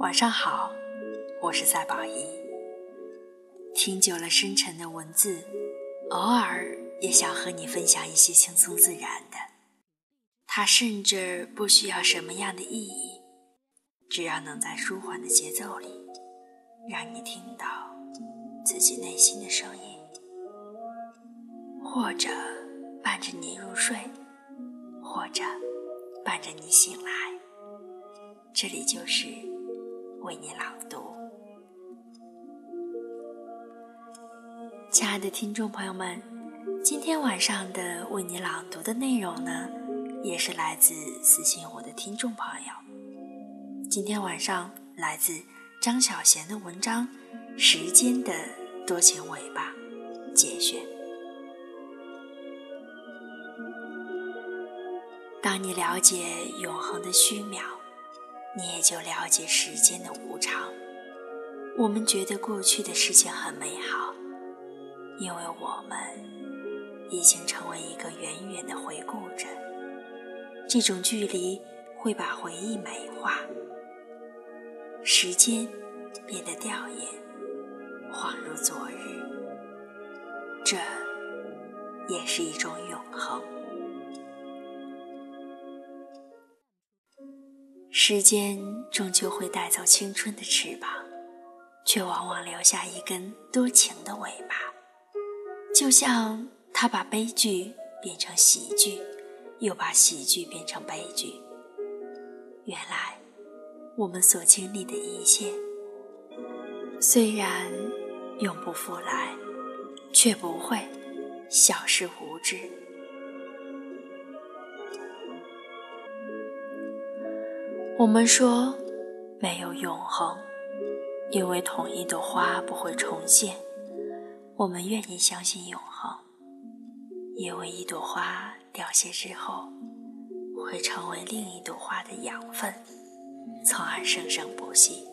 晚上好，我是赛宝仪。听久了深沉的文字，偶尔也想和你分享一些轻松自然的。它甚至不需要什么样的意义，只要能在舒缓的节奏里，让你听到自己内心的声音，或者伴着你入睡，或者伴着你醒来。这里就是为你朗读。亲爱的听众朋友们，今天晚上的为你朗读的内容呢？也是来自私信我的听众朋友。今天晚上来自张小娴的文章《时间的多情尾巴》节选。当你了解永恒的虚渺，你也就了解时间的无常。我们觉得过去的事情很美好，因为我们已经成为一个远远的回顾者。这种距离会把回忆美化，时间变得吊眼，恍如昨日。这也是一种永恒。时间终究会带走青春的翅膀，却往往留下一根多情的尾巴，就像它把悲剧变成喜剧。又把喜剧变成悲剧。原来，我们所经历的一切，虽然永不复来，却不会消失无知。我们说没有永恒，因为同一朵花不会重现。我们愿意相信永恒，因为一朵花。凋谢之后，会成为另一朵花的养分，从而生生不息。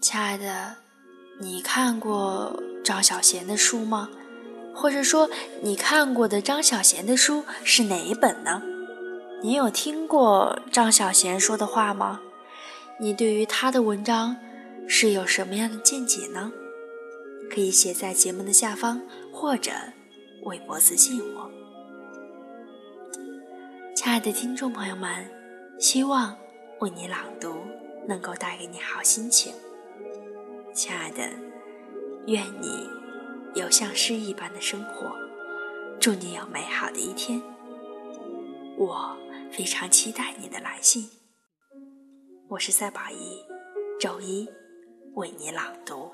亲爱的，你看过张小贤的书吗？或者说，你看过的张小娴的书是哪一本呢？你有听过张小娴说的话吗？你对于她的文章？是有什么样的见解呢？可以写在节目的下方，或者微博私信我。亲爱的听众朋友们，希望为你朗读能够带给你好心情。亲爱的，愿你有像诗一般的生活，祝你有美好的一天。我非常期待你的来信。我是赛宝仪，周一。为你朗读。